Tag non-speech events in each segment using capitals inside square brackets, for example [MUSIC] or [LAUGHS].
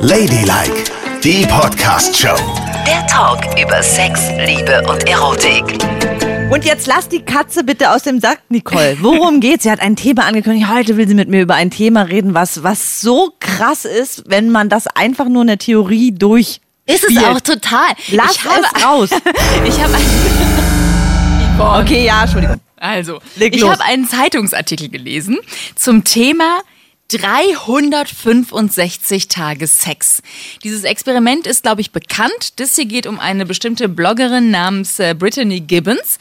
Ladylike, die Podcast-Show. Der Talk über Sex, Liebe und Erotik. Und jetzt lass die Katze bitte aus dem Sack, Nicole. Worum [LAUGHS] geht's? Sie hat ein Thema angekündigt. Heute will sie mit mir über ein Thema reden, was, was so krass ist, wenn man das einfach nur in der Theorie durch. Ist es auch total. Lass ich habe, es raus. [LAUGHS] Ich habe ein, [LAUGHS] Okay, ja, Entschuldigung. also, Leg ich habe einen Zeitungsartikel gelesen zum Thema 365 Tage Sex. Dieses Experiment ist, glaube ich, bekannt. Das hier geht um eine bestimmte Bloggerin namens äh, Brittany Gibbons,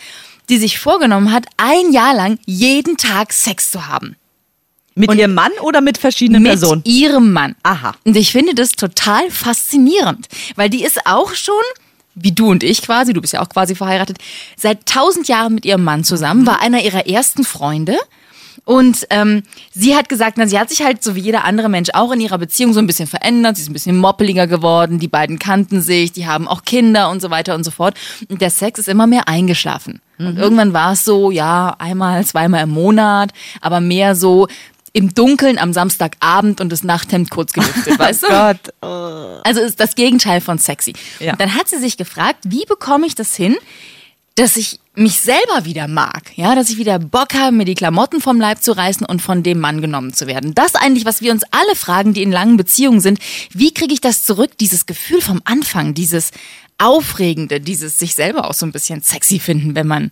die sich vorgenommen hat, ein Jahr lang jeden Tag Sex zu haben. Mit ihrem Mann oder mit verschiedenen mit Personen? ihrem Mann. Aha. Und ich finde das total faszinierend, weil die ist auch schon, wie du und ich quasi, du bist ja auch quasi verheiratet, seit tausend Jahren mit ihrem Mann zusammen, war einer ihrer ersten Freunde. Und ähm, sie hat gesagt, na, sie hat sich halt so wie jeder andere Mensch auch in ihrer Beziehung so ein bisschen verändert. Sie ist ein bisschen moppeliger geworden. Die beiden kannten sich, die haben auch Kinder und so weiter und so fort. Und der Sex ist immer mehr eingeschlafen. Und irgendwann war es so, ja, einmal, zweimal im Monat, aber mehr so im Dunkeln am Samstagabend und das Nachthemd kurz gelüftet, [LAUGHS] weißt du? Gott. Also ist das Gegenteil von sexy. Ja. Und dann hat sie sich gefragt, wie bekomme ich das hin, dass ich mich selber wieder mag, ja, dass ich wieder Bock habe, mir die Klamotten vom Leib zu reißen und von dem Mann genommen zu werden. Das eigentlich, was wir uns alle fragen, die in langen Beziehungen sind. Wie kriege ich das zurück, dieses Gefühl vom Anfang, dieses Aufregende, dieses sich selber auch so ein bisschen sexy finden, wenn man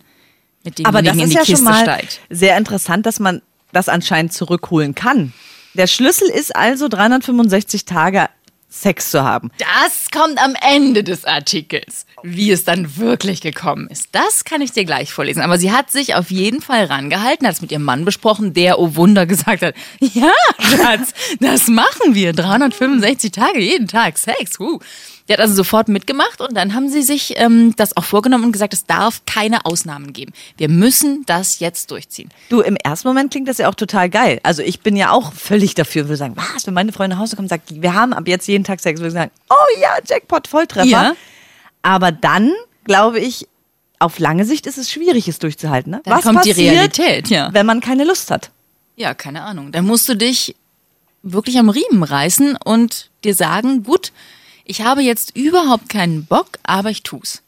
mit Aber das ist die ja Kiste schon mal steigt. sehr interessant, dass man das anscheinend zurückholen kann. Der Schlüssel ist also 365 Tage Sex zu haben. Das kommt am Ende des Artikels. Wie es dann wirklich gekommen ist, das kann ich dir gleich vorlesen. Aber sie hat sich auf jeden Fall rangehalten, hat es mit ihrem Mann besprochen, der, oh Wunder, [LAUGHS] gesagt hat, ja, Schatz, das machen wir. 365 Tage, jeden Tag Sex. Uh. Der hat also sofort mitgemacht und dann haben sie sich ähm, das auch vorgenommen und gesagt, es darf keine Ausnahmen geben. Wir müssen das jetzt durchziehen. Du, im ersten Moment klingt das ja auch total geil. Also ich bin ja auch völlig dafür, würde sagen, was, wenn meine Freundin nach Hause kommt und sagt, wir haben ab jetzt jeden Tag Sex, würde ich sagen, oh ja, Jackpot, Volltreffer. Ja. Aber dann, glaube ich, auf lange Sicht ist es schwierig, es durchzuhalten. Ne? Dann kommt die Realität, ja. wenn man keine Lust hat? Ja, keine Ahnung. Dann musst du dich wirklich am Riemen reißen und dir sagen, gut, ich habe jetzt überhaupt keinen Bock, aber ich tu's.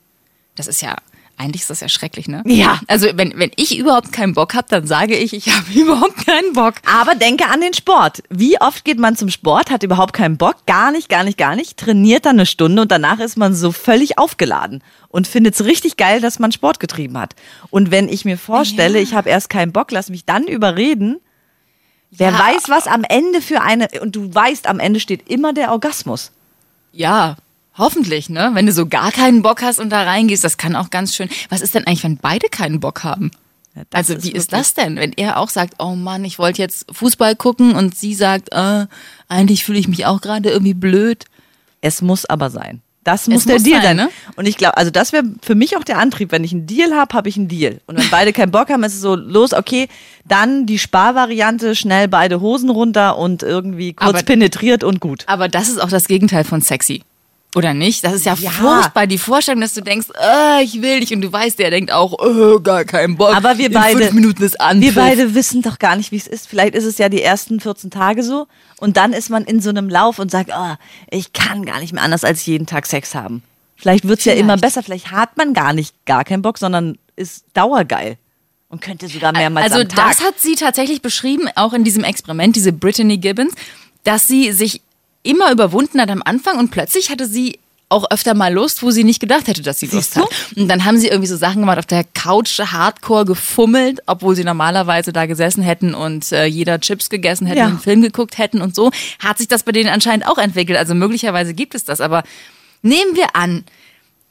Das ist ja, eigentlich ist das ja schrecklich, ne? Ja. Also wenn, wenn ich überhaupt keinen Bock habe, dann sage ich, ich habe [LAUGHS] überhaupt keinen Bock. Aber denke an den Sport. Wie oft geht man zum Sport, hat überhaupt keinen Bock, gar nicht, gar nicht, gar nicht, trainiert dann eine Stunde und danach ist man so völlig aufgeladen und findet es richtig geil, dass man Sport getrieben hat. Und wenn ich mir vorstelle, ich habe erst keinen Bock, lass mich dann überreden, wer Ja. weiß, was am Ende für eine, und du weißt, am Ende steht immer der Orgasmus. Ja, hoffentlich, ne? Wenn du so gar keinen Bock hast und da reingehst, das kann auch ganz schön. Was ist denn eigentlich, wenn beide keinen Bock haben? das also ist wie ist das denn, wenn er auch sagt, oh Mann, ich wollte jetzt Fußball gucken und sie sagt, äh, eigentlich fühle ich mich auch gerade irgendwie blöd. Es muss aber sein. Das muss Es der muss Deal sein, ne? Und ich glaube, also das wäre für mich auch der Antrieb. Wenn ich einen Deal habe, habe ich einen Deal. Und wenn beide keinen Bock haben, ist es so, los, okay, dann die Sparvariante, schnell beide Hosen runter und irgendwie kurz Aber- penetriert und gut. Aber das ist auch das Gegenteil von sexy. Oder nicht? Das ist ja, Ja. furchtbar, die Vorstellung, dass du denkst, äh, ich will dich und du weißt, der denkt auch, äh, gar keinen Bock. Aber wir In beide, fünf Minuten ist an. wir beide wissen doch gar nicht, wie es ist. Vielleicht ist es ja die ersten 14 Tage so und dann ist man in so einem Lauf und sagt, oh, ich kann gar nicht mehr anders als jeden Tag Sex haben. Vielleicht wird's ja Vielleicht. immer besser. Vielleicht hat man gar nicht gar keinen Bock, sondern ist dauergeil und könnte sogar mehrmals Also am Tag. das hat sie tatsächlich beschrieben, auch in diesem Experiment, diese Brittany Gibbons, dass sie sich immer überwunden hat am Anfang und plötzlich hatte sie auch öfter mal Lust, wo sie nicht gedacht hätte, dass sie Lust hat. Und dann haben sie irgendwie so Sachen gemacht, auf der Couch hardcore gefummelt, obwohl sie normalerweise da gesessen hätten und äh, jeder Chips gegessen hätte, Ja. einen Film geguckt hätten und so. Hat sich das bei denen anscheinend auch entwickelt. Also möglicherweise gibt es das. Aber nehmen wir an,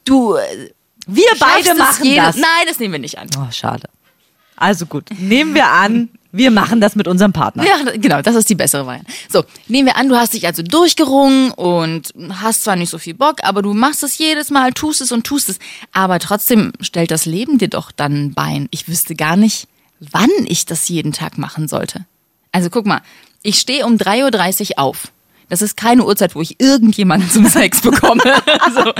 du äh, wir beide machen das. Nein, das nehmen wir nicht an. Oh, schade. Also gut, nehmen wir an, wir machen das mit unserem Partner. Ja, genau, das ist die bessere Variante. So, nehmen wir an, du hast dich also durchgerungen und hast zwar nicht so viel Bock, aber du machst es jedes Mal, tust es und tust es. Aber trotzdem stellt das Leben dir doch dann ein Bein. Ich wüsste gar nicht, wann ich das jeden Tag machen sollte. Also guck mal, ich stehe um 3.30 Uhr auf. Das ist keine Uhrzeit, wo ich irgendjemanden zum Sex [LAUGHS] bekomme. so.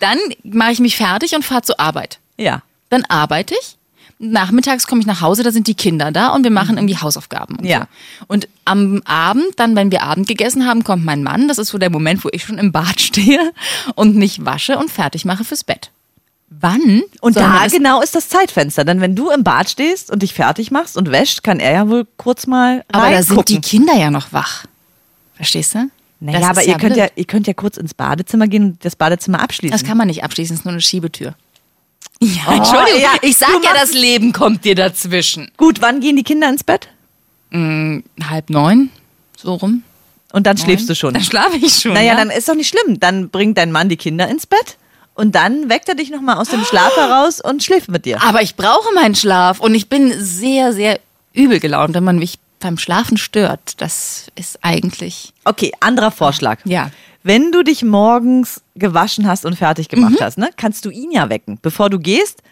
Dann mache ich mich fertig und fahre zur Arbeit. Ja. Dann arbeite ich Nachmittags komme ich nach Hause, da sind die Kinder da und wir machen irgendwie Hausaufgaben. Und Ja. So. Und am Abend, dann, wenn wir Abend gegessen haben, kommt mein Mann. Das ist so der Moment, wo ich schon im Bad [LAUGHS] stehe und mich wasche und fertig mache fürs Bett. Wann? Und da genau ist das Zeitfenster. Denn wenn du im Bad stehst und dich fertig machst und wäscht, kann er ja wohl kurz mal Aber da sind die. Kinder ja noch wach. Verstehst du? Naja, Das aber ihr könnt blöd. ja, ihr könnt ja kurz ins Badezimmer gehen und das Badezimmer abschließen. Das kann man nicht abschließen, es ist nur eine Schiebetür. Ja, Entschuldigung, ja, ich sag ja, das Leben kommt dir dazwischen. Gut, wann gehen die Kinder ins Bett? Halb neun, so rum. Und dann schläfst du schon. Dann schlafe ich schon. Naja, ja? dann ist doch nicht schlimm. Dann bringt dein Mann die Kinder ins Bett und dann weckt er dich nochmal aus dem Schlaf heraus und schläft mit dir. Aber ich brauche meinen Schlaf und ich bin sehr, sehr übel gelaunt, wenn man mich beim Schlafen stört. Das ist eigentlich. Okay, anderer Vorschlag. Ja. Wenn du dich morgens gewaschen hast und fertig gemacht hast, ne, kannst du ihn ja wecken. Bevor du gehst,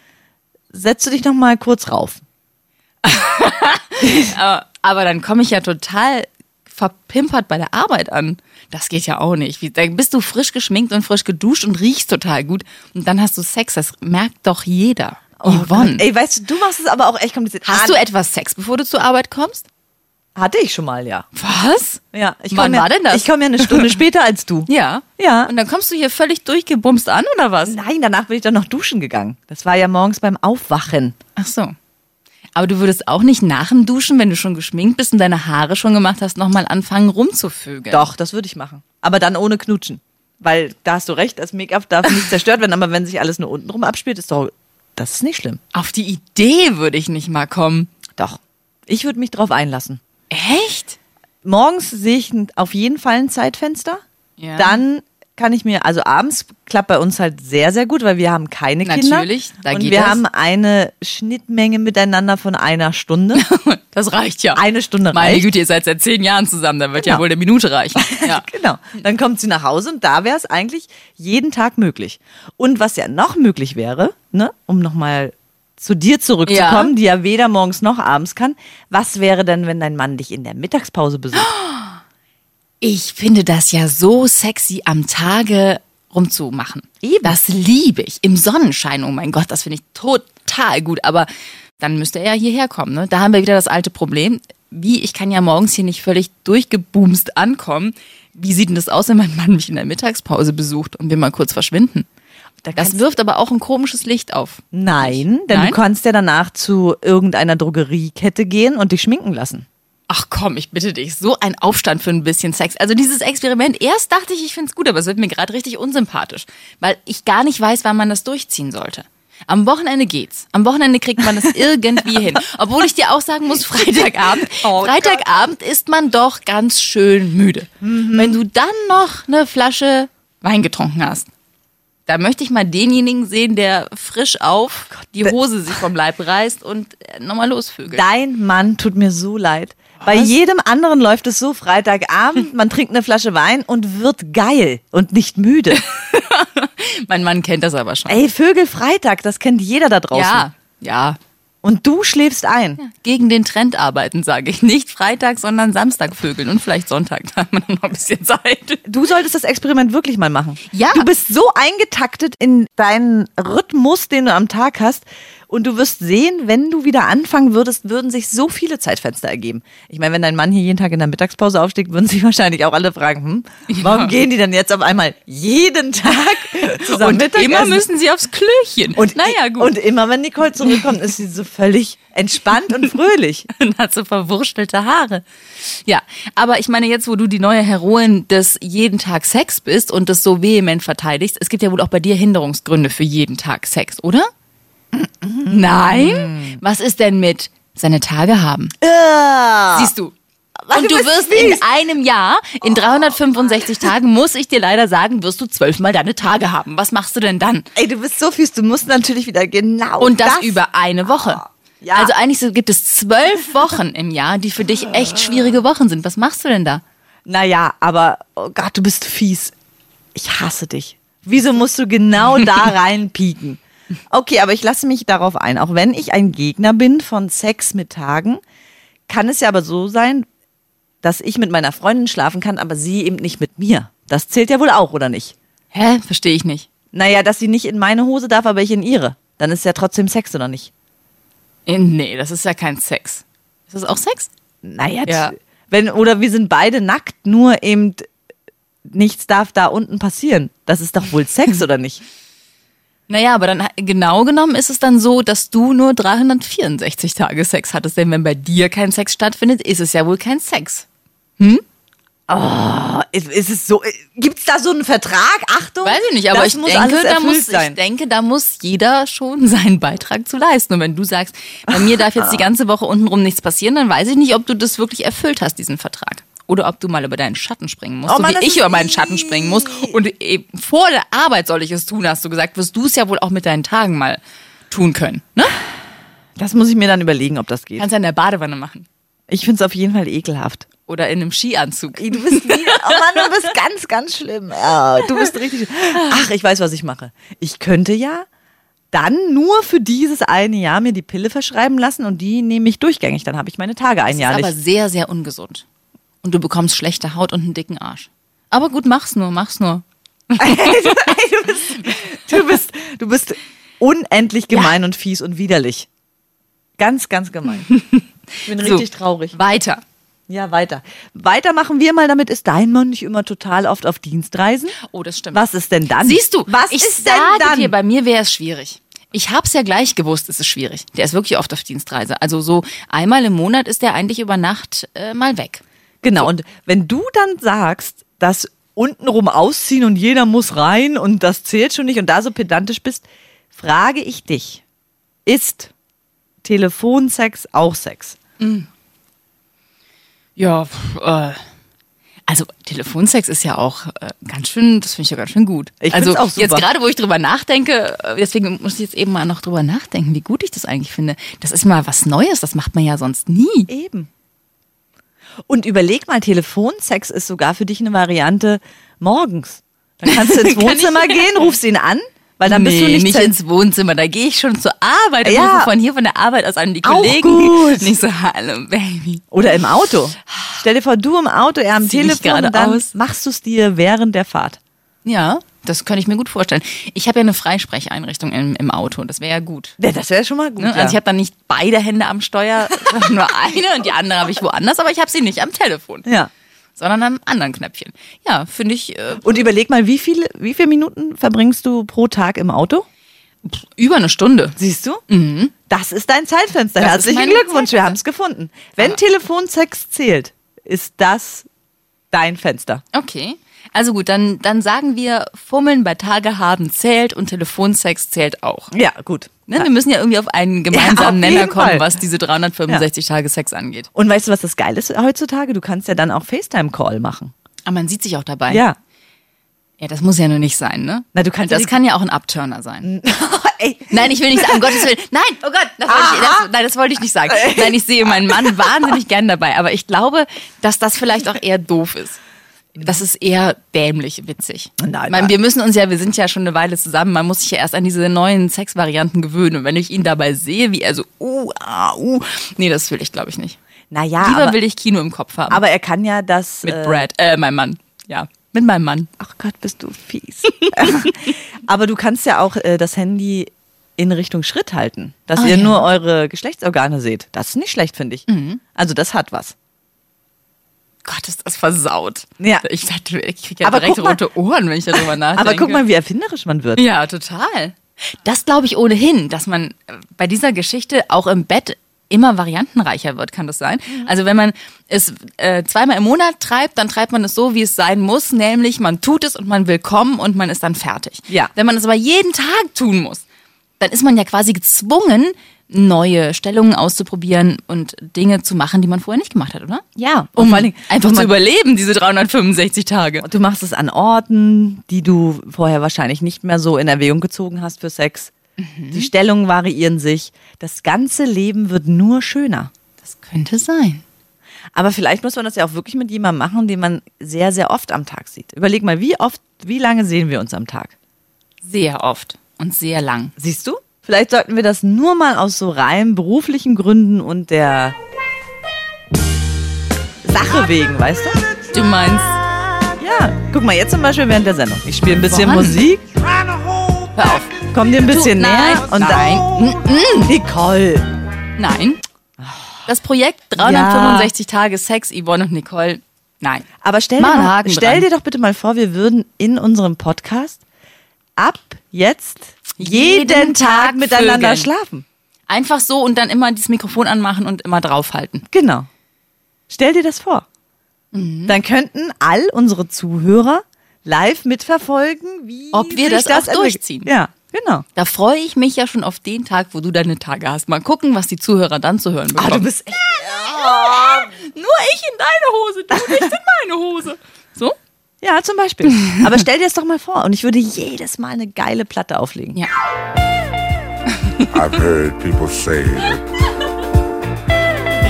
setzt du dich nochmal kurz rauf. Aber, [LAUGHS] aber dann komme ich ja total verpimpert bei der Arbeit an. Das geht ja auch nicht. Wie, da bist du frisch geschminkt und frisch geduscht und riechst total gut. Und dann hast du Sex. Das merkt doch jeder. Yvonne. Ey, weißt du, du machst es aber auch echt kompliziert. Hast Ah, du etwas Sex, bevor du zur Arbeit kommst? Hatte ich schon mal, ja. Was? Ja, ich Wann ja, war denn das? Ich komme ja eine Stunde [LAUGHS] später als du. Ja. Ja. Und dann kommst du hier völlig durchgebumst an, oder was? Nein, danach bin ich dann noch duschen gegangen. Das war ja morgens beim Aufwachen. Ach so. Aber du würdest auch nicht nach dem Duschen, wenn du schon geschminkt bist und deine Haare schon gemacht hast, nochmal anfangen rumzuvögeln. Doch, das würde ich machen. Aber dann ohne Knutschen. Weil da hast du recht, das Make-up darf nicht [LAUGHS] zerstört werden, aber wenn sich alles nur untenrum abspielt, ist doch. Das ist nicht schlimm. Auf die Idee würde ich nicht mal kommen. Doch. Ich würde mich drauf einlassen. Echt? Morgens sehe ich auf jeden Fall ein Zeitfenster. Ja. Dann kann ich mir, also abends klappt bei uns halt sehr, sehr gut, weil wir haben keine Kinder. Natürlich, da und wir das. haben eine Schnittmenge miteinander von einer Stunde. [LAUGHS] Das reicht ja. Eine Stunde Meine reicht. Güte, ihr seid seit zehn Jahren zusammen, da wird ja Genau. wohl eine Minute reichen. [LAUGHS] Ja. Genau. Dann kommt sie nach Hause und da wäre es eigentlich jeden Tag möglich. Und was ja noch möglich wäre, ne, um nochmal zu dir zurückzukommen, Ja. die ja weder morgens noch abends kann, was wäre denn, wenn dein Mann dich in der Mittagspause besucht? Ich finde das ja so sexy, am Tage rumzumachen. Eben. Das liebe ich. Im Sonnenschein, oh mein Gott, das finde ich total gut. Aber dann müsste er ja hierher kommen. Ne? Da haben wir wieder das alte Problem. Wie, ich kann ja morgens hier nicht völlig durchgeboomst ankommen. Wie sieht denn das aus, wenn mein Mann mich in der Mittagspause besucht und wir mal kurz verschwinden? Da Das wirft aber auch ein komisches Licht auf. Nein, denn Nein? du kannst ja danach zu irgendeiner Drogeriekette gehen und dich schminken lassen. Ach komm, ich bitte dich, so ein Aufstand für ein bisschen Sex. Also dieses Experiment, erst dachte ich, ich find's gut, aber es wird mir gerade richtig unsympathisch, weil ich gar nicht weiß, wann man das durchziehen sollte. Am Wochenende geht's. Am Wochenende kriegt man das [LAUGHS] irgendwie hin. Obwohl ich dir auch sagen muss, Freitagabend, [LAUGHS] Oh Freitagabend ist man doch ganz schön müde. Mhm. Wenn du dann noch eine Flasche Wein getrunken hast, da möchte ich mal denjenigen sehen, der frisch auf die Hose sich vom Leib reißt und äh, nochmal losvögelt. Dein Mann tut mir so leid. Bei jedem anderen läuft es so Freitagabend, [LAUGHS] man trinkt eine Flasche Wein und wird geil und nicht müde. [LAUGHS] Mein Mann kennt das aber schon. Ey, Vögel Freitag, das kennt jeder da draußen. ja, ja. Und du schläfst ein. Gegen den Trend arbeiten, sage ich. Nicht Freitag, sondern Samstag vögeln und vielleicht Sonntag. [LAUGHS] Da hat man noch ein bisschen Zeit. Du solltest das Experiment wirklich mal machen. Ja. Du bist so eingetaktet in deinen Rhythmus, den du am Tag hast. Und du wirst sehen, wenn du wieder anfangen würdest, würden sich so viele Zeitfenster ergeben. Ich meine, wenn dein Mann hier jeden Tag in der Mittagspause aufsteht, würden sich [LAUGHS] wahrscheinlich auch alle fragen, hm, warum gehen die denn jetzt auf einmal jeden Tag [LAUGHS] zusammen Und immer Mittagessen? müssen sie aufs Klöchen. und, naja, gut. und immer, wenn Nicole zurückkommt, ist sie so völlig entspannt und fröhlich. [LAUGHS] und hat so verwurstelte Haare. Ja, aber ich meine jetzt, wo du die neue Heroin des jeden Tag Sex bist und das so vehement verteidigst, es gibt ja wohl auch bei dir Hinderungsgründe für jeden Tag Sex, oder? Nein? Was ist denn mit seine Tage haben? Siehst du. Und du wirst fies. in einem Jahr, in 365 Tagen, muss ich dir leider sagen, wirst du zwölfmal deine Tage haben. Was machst du denn dann? Ey, du bist so fies, du musst natürlich wieder genau Und das, über eine Woche. Ja. Also eigentlich so gibt es zwölf Wochen im Jahr, die für dich echt schwierige Wochen sind. Was machst du denn da? Naja, aber, oh Gott, du bist fies. Ich hasse dich. Wieso musst du genau da [LAUGHS] reinpieken? Okay, aber ich lasse mich darauf ein. Auch wenn ich ein Gegner bin von Sex mit Tagen, kann es ja aber so sein, dass ich mit meiner Freundin schlafen kann, aber sie eben nicht mit mir. Das zählt ja wohl auch, oder nicht? Hä? Verstehe ich nicht. Naja, dass sie nicht in meine Hose darf, aber ich in ihre. Dann ist ja trotzdem Sex, oder nicht? Nee, das ist ja kein Sex. Ist das auch Sex? Naja, Ja. wenn, oder wir sind beide nackt, nur eben nichts darf da unten passieren. Das ist doch wohl Sex, oder nicht? Naja, aber dann genau genommen ist es dann so, dass du nur 364 Tage Sex hattest. Denn wenn bei dir kein Sex stattfindet, ist es ja wohl kein Sex. Ist, ist es so, gibt's da so einen Vertrag? Achtung. Weiß ich nicht, aber ich muss denke, da muss, ich denke, da muss jeder schon [LAUGHS] seinen Beitrag zu leisten. Und wenn du sagst, bei mir darf jetzt die [LAUGHS] ganze Woche untenrum nichts passieren, dann weiß ich nicht, ob du das wirklich erfüllt hast, diesen Vertrag. Oder ob du mal über deinen Schatten springen musst, Oh so Mann, wie das ich über meinen Schatten springen muss. Und eben vor der Arbeit soll ich es tun, hast du gesagt, wirst du es ja wohl auch mit deinen Tagen mal tun können. Ne? Das muss ich mir dann überlegen, ob das geht. Kannst ja in der Badewanne machen. Ich find's auf jeden Fall ekelhaft. Oder in einem Skianzug. Du bist wieder, oh Mann, du bist ganz, ganz schlimm. Ja, du bist richtig. Ach, ich weiß, was ich mache. Ich könnte ja dann nur für dieses eine Jahr mir die Pille verschreiben lassen und die nehme ich durchgängig. Dann habe ich meine Tage ein Das Jahr ist aber sehr, sehr ungesund. Und du bekommst schlechte Haut und einen dicken Arsch. Aber gut, mach's nur, mach's nur. du, [LAUGHS] bist, du, bist, du bist unendlich gemein und fies und widerlich. Ganz, ganz gemein. Ich [LAUGHS] bin richtig So, traurig. Weiter. Ja, weiter. Weiter machen wir mal damit. Ist dein Mann nicht immer total oft auf Dienstreisen? Oh, das stimmt. Was ist denn dann? Siehst du, was ich ist denn dann? dir, bei mir wäre es schwierig. Ich hab's ja gleich gewusst, es ist schwierig. Der ist wirklich oft auf Dienstreise. Also so einmal im Monat ist der eigentlich über Nacht äh, mal weg. Genau, und wenn du dann sagst, dass untenrum ausziehen und jeder muss rein und das zählt schon nicht und da so pedantisch bist, frage ich dich, ist Telefonsex auch Sex? Ja, pff, äh, also Telefonsex ist ja auch äh, ganz schön, das finde ich ja ganz schön gut. Ich also auch super. jetzt gerade, wo ich drüber nachdenke, äh, deswegen muss ich jetzt eben mal noch drüber nachdenken, wie gut ich das eigentlich finde. Das ist mal was Neues, das macht man ja sonst nie. Eben. Und überleg mal, Telefonsex ist sogar für dich eine Variante morgens. Dann kannst du [LAUGHS] ins Wohnzimmer gehen, rufst ihn an, weil dann bist du Nee, nicht, nicht ins Wohnzimmer, da gehe ich schon zur Arbeit und Ja. rufe von hier von der Arbeit aus an die Auch Kollegen. gut. Nicht so, hallo Baby. Oder im Auto. Stell dir vor, du im Auto, er am Zieh Telefon, dann aus. machst du es dir während der Fahrt. Ja, das kann ich mir gut vorstellen. Ich habe ja eine Freisprecheinrichtung im, im Auto, das wäre ja gut. Ja, das wäre schon mal gut. Ne? ja. Also ich habe dann nicht beide Hände am Steuer, [LAUGHS] sondern nur eine und die andere habe ich woanders, aber ich habe sie nicht am Telefon, ja. sondern am anderen Knöpfchen. Ja, finde ich äh, Und überleg mal, wie viele, wie viele Minuten verbringst du pro Tag im Auto? über eine Stunde. Siehst du? Das ist dein Zeitfenster. Das Herzlichen Glückwunsch, wir haben es gefunden. Wenn Aber- Telefonsex zählt, ist das dein Fenster. Okay. Also gut, dann, dann sagen wir, Fummeln bei Tage haben zählt und Telefonsex zählt auch. Ja, gut. Ne? Wir müssen ja irgendwie auf einen Ja, gemeinsamen auf Nenner kommen, Fall. was diese 365 Tage Sex angeht. Und weißt du, was das Geile ist heutzutage? Du kannst ja dann auch FaceTime-Call machen. Aber man sieht sich auch dabei. Ja. Ja, das muss ja nur nicht sein, ne? Na, du kannst ja das die- kann ja auch ein Abturner sein. [LAUGHS] Ey, Nein, ich will nicht sagen, um Gottes Willen. Nein, oh Gott, das wollte ich, das, nein, das wollte ich nicht sagen. [LAUGHS] Nein, ich sehe meinen Mann wahnsinnig gern dabei, aber ich glaube, dass das vielleicht auch eher doof ist. Das ist eher dämlich witzig. Nein, meine, wir müssen uns ja, wir sind ja schon eine Weile zusammen, man muss sich ja erst an diese neuen Sexvarianten gewöhnen. Und wenn ich ihn dabei sehe, wie er so, uh, ah, uh, nee, das will ich, glaube ich, nicht. naja, Lieber aber, will ich Kino im Kopf haben. aber er kann ja das. mit äh, Brad, äh, meinem Mann. Ja, mit meinem Mann. Ach Gott, bist du fies. [LAUGHS] aber du kannst ja auch äh, das Handy in Richtung Schritt halten, dass Ah, ihr ja. nur eure Geschlechtsorgane seht. Das ist nicht schlecht, finde ich. Mhm. Also das hat was. Gott, ist das versaut. Ja. Ich, ich kriege ja Aber direkt mal- rote Ohren, wenn ich darüber nachdenke. [LAUGHS] Aber guck mal, wie erfinderisch man wird. Ja, total. Das glaube ich ohnehin, dass man äh, bei dieser Geschichte auch im Bett immer variantenreicher wird, kann das sein? Mhm. Also wenn man es äh, zweimal im Monat treibt, dann treibt man es so, wie es sein muss, nämlich man tut es und man will kommen und man ist dann fertig. Ja. Wenn man es aber jeden Tag tun muss, dann ist man ja quasi gezwungen, neue Stellungen auszuprobieren und Dinge zu machen, die man vorher nicht gemacht hat, oder? Ja, Um vor einfach zu überleben, diese 365 Tage. Du machst es an Orten, die du vorher wahrscheinlich nicht mehr so in Erwägung gezogen hast für Sex. Mhm. Die Stellungen variieren sich. Das ganze Leben wird nur schöner. Das könnte sein. Aber vielleicht muss man das ja auch wirklich mit jemandem machen, den man sehr, sehr oft am Tag sieht. Überleg mal, wie oft, wie lange sehen wir uns am Tag? Sehr oft und sehr lang. Siehst du? Vielleicht sollten wir das nur mal aus so rein beruflichen Gründen und der Sache wegen, weißt du? Du meinst, Ja. Guck mal, jetzt zum Beispiel während der Sendung. Ich spiele ein bisschen Woran? Musik, hör auf. komm dir ein bisschen Du, näher nein, und nein. dann. Nicole. Nein. Das Projekt 365 Tage Sex, Yvonne und Nicole. Nein. Aber stell, Mal dir, mal, stell dir doch bitte mal vor, wir würden in unserem Podcast ab jetzt jeden, Jeden Tag Tag miteinander vögeln. schlafen. Einfach so und dann immer das Mikrofon anmachen und immer draufhalten. Genau. Stell dir das vor. Mhm. Dann könnten all unsere Zuhörer live mitverfolgen, wie Ob wir sich das auch durchziehen. Ja, genau. Da freue ich mich ja schon auf den Tag, wo du deine Tage hast. Mal gucken, was die Zuhörer dann zu hören bekommen. Ah, du bist echt. Nur ich in deine Hose, du nicht in meine Hose. Ja, zum Beispiel. [LAUGHS] Aber stell dir das doch mal vor. Und ich würde jedes Mal eine geile Platte auflegen. Ja. I've heard people say that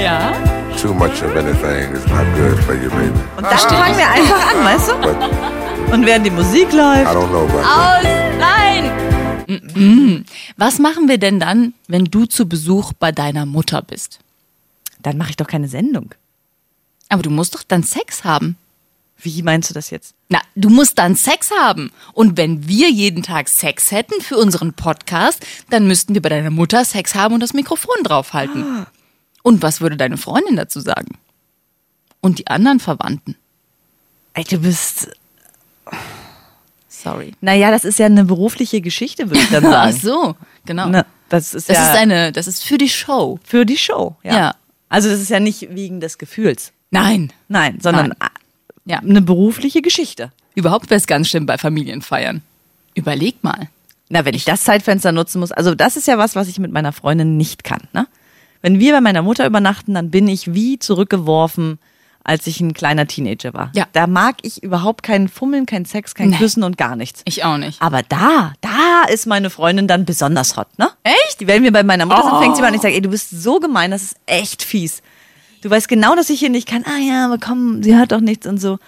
Ja. too much of anything is not good for you, baby. Und dann fangen wir einfach an, weißt du? Und während die Musik I läuft. don't know about. Aus! Nein! Was machen wir denn dann, wenn du zu Besuch bei deiner Mutter bist? Dann mache ich doch keine Sendung. Aber du musst doch dann Sex haben. Wie meinst du das jetzt? Na, du musst dann Sex haben. Und wenn wir jeden Tag Sex hätten für unseren Podcast, dann müssten wir bei deiner Mutter Sex haben und das Mikrofon draufhalten. Und was würde deine Freundin dazu sagen? Und die anderen Verwandten? Ey, du bist. Sorry. Naja, das ist ja eine berufliche Geschichte, würde ich dann [LAUGHS] Ach sagen. so, genau. Ne, das ist Das ja ist eine, das ist für die Show. für die Show. Ja. Ja. Also das ist ja nicht wegen des Gefühls. Nein. Nein, sondern Nein. Ja. eine berufliche Geschichte. Überhaupt wäre es ganz schlimm bei Familienfeiern. Überleg mal. Na, wenn ich das Zeitfenster nutzen muss, also das ist ja was, was ich mit meiner Freundin nicht kann. Ne? Wenn wir bei meiner Mutter übernachten, dann bin ich wie zurückgeworfen, als ich ein kleiner Teenager war. Ja. Da mag ich überhaupt keinen Fummeln, kein Sex, kein Nee. Küssen und gar nichts. Ich auch nicht. Aber da, da ist meine Freundin dann besonders hot, ne? Echt? Wenn wir bei meiner Mutter sind, fängt sie Oh. mal an, ich sage, ey, du bist so gemein, das ist echt fies. Du weißt genau, dass ich hier nicht kann. Ah ja, aber komm, sie hört doch nichts und so.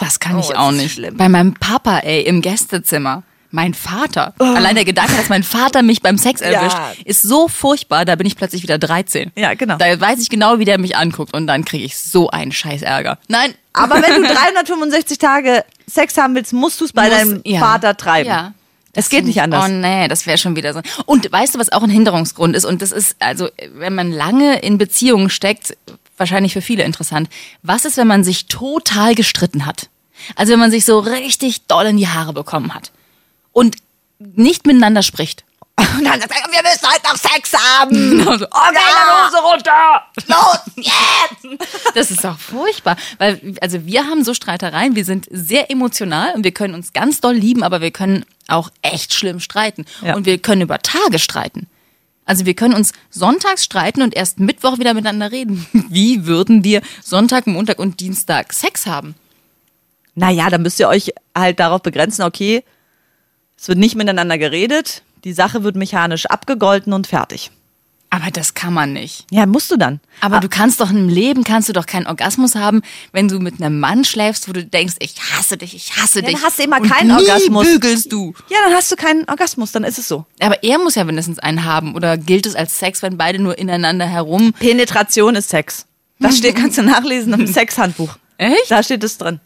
Das kann Oh, ich auch nicht. schlimm. Bei meinem Papa, ey, im Gästezimmer. Mein Vater. Allein der Gedanke, dass mein Vater mich beim Sex erwischt, ist so furchtbar, da bin ich plötzlich wieder 13. Ja, genau. Da weiß ich genau, wie der mich anguckt und dann kriege ich so einen scheiß Ärger. Nein. [LAUGHS] Aber wenn du [LAUGHS] 365 Tage Sex haben willst, musst du es bei Muss- deinem ja. Vater treiben. Ja. Es geht nicht anders. Oh nee, das wäre schon wieder so. Und weißt du, was auch ein Hinderungsgrund ist? Und das ist, also, wenn man lange in Beziehungen steckt, wahrscheinlich für viele interessant. Was ist, wenn man sich total gestritten hat? Also, wenn man sich so richtig doll in die Haare bekommen hat und nicht miteinander spricht. [LAUGHS] Und dann sagt er, wir müssen heute noch Sex haben. [LAUGHS] Genau so, Okay, dann Hose runter. Los, jetzt. [LAUGHS] Das ist auch furchtbar, weil also wir haben so Streitereien, wir sind sehr emotional und wir können uns ganz doll lieben, aber wir können auch echt schlimm streiten Ja. und wir können über Tage streiten. Also wir können uns sonntags streiten und erst Mittwoch wieder miteinander reden. [LAUGHS] Wie würden wir Sonntag, Montag und Dienstag Sex haben? Naja, dann müsst ihr euch halt darauf begrenzen, okay, es wird nicht miteinander geredet, die Sache wird mechanisch abgegolten und fertig. Aber das kann man nicht. Ja, musst du dann. Aber du kannst doch im Leben kannst du doch keinen Orgasmus haben, wenn du mit einem Mann schläfst, wo du denkst, ich hasse dich, ich hasse Ja, dich. dann hast du immer und keinen nie Orgasmus. bügelst du. Ja, dann hast du keinen Orgasmus, dann ist es so. Aber er muss ja mindestens einen haben. Oder gilt es als Sex, wenn beide nur ineinander herum. Penetration ist Sex. Das steht, [LAUGHS] kannst du nachlesen im Sexhandbuch. Echt? Da steht es drin.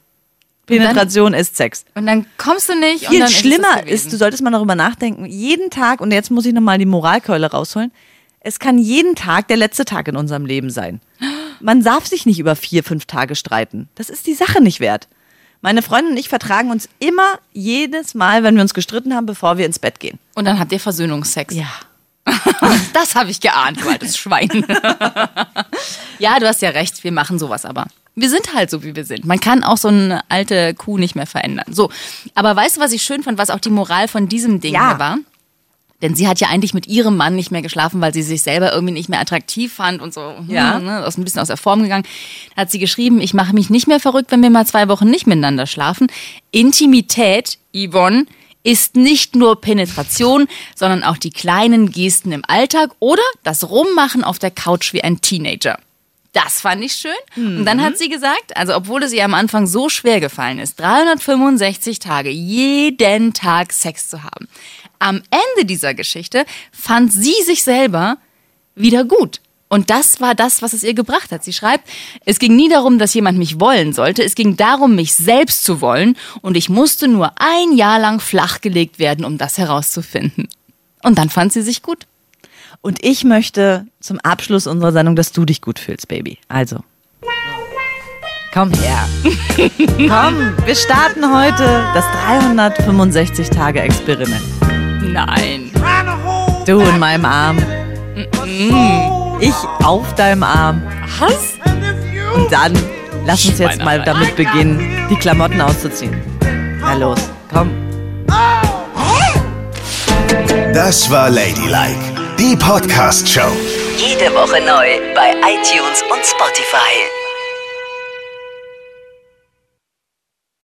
Penetration ist Sex. Und dann kommst du nicht. und Viel dann ist es schlimmer ist, gewesen. du solltest mal darüber nachdenken, jeden Tag, und jetzt muss ich nochmal die Moralkeule rausholen, es kann jeden Tag der letzte Tag in unserem Leben sein. Man darf sich nicht über vier, fünf Tage streiten. Das ist die Sache nicht wert. Meine Freundin und ich vertragen uns immer jedes Mal, wenn wir uns gestritten haben, bevor wir ins Bett gehen. Und dann habt ihr Versöhnungsex. Ja. [LAUGHS] Das habe ich geahnt, du altes Schwein. [LAUGHS] ja, du hast ja recht, wir machen sowas aber. Wir sind halt so, wie wir sind. Man kann auch so eine alte Kuh nicht mehr verändern. So, aber weißt du, was ich schön fand, was auch die Moral von diesem Ding Ja. war? Denn sie hat ja eigentlich mit ihrem Mann nicht mehr geschlafen, weil sie sich selber irgendwie nicht mehr attraktiv fand und so. Ja. hm, Ne, aus ein bisschen aus der Form gegangen. Da hat sie geschrieben, ich mache mich nicht mehr verrückt, wenn wir mal zwei Wochen nicht miteinander schlafen. Intimität, Yvonne, ist nicht nur Penetration, sondern auch die kleinen Gesten im Alltag oder das Rummachen auf der Couch wie ein Teenager. Das fand ich schön. Und dann hat sie gesagt, also obwohl es ihr am Anfang so schwer gefallen ist, 365 Tage, jeden Tag Sex zu haben. Am Ende dieser Geschichte fand sie sich selber wieder gut. Und das war das, was es ihr gebracht hat. Sie schreibt, es ging nie darum, dass jemand mich wollen sollte. Es ging darum, mich selbst zu wollen. Und ich musste nur ein Jahr lang flachgelegt werden, um das herauszufinden. Und dann fand sie sich gut. Und ich möchte zum Abschluss unserer Sendung, dass du dich gut fühlst, Baby. Also. Komm her. [LAUGHS] Komm, wir starten heute das 365-Tage-Experiment. Nein. Du in meinem Arm. Ich auf deinem Arm. Was? Und dann lass uns jetzt mal damit beginnen, die Klamotten auszuziehen. Na los, komm. Das war Ladylike, die Podcast-Show. Jede Woche neu bei iTunes und Spotify.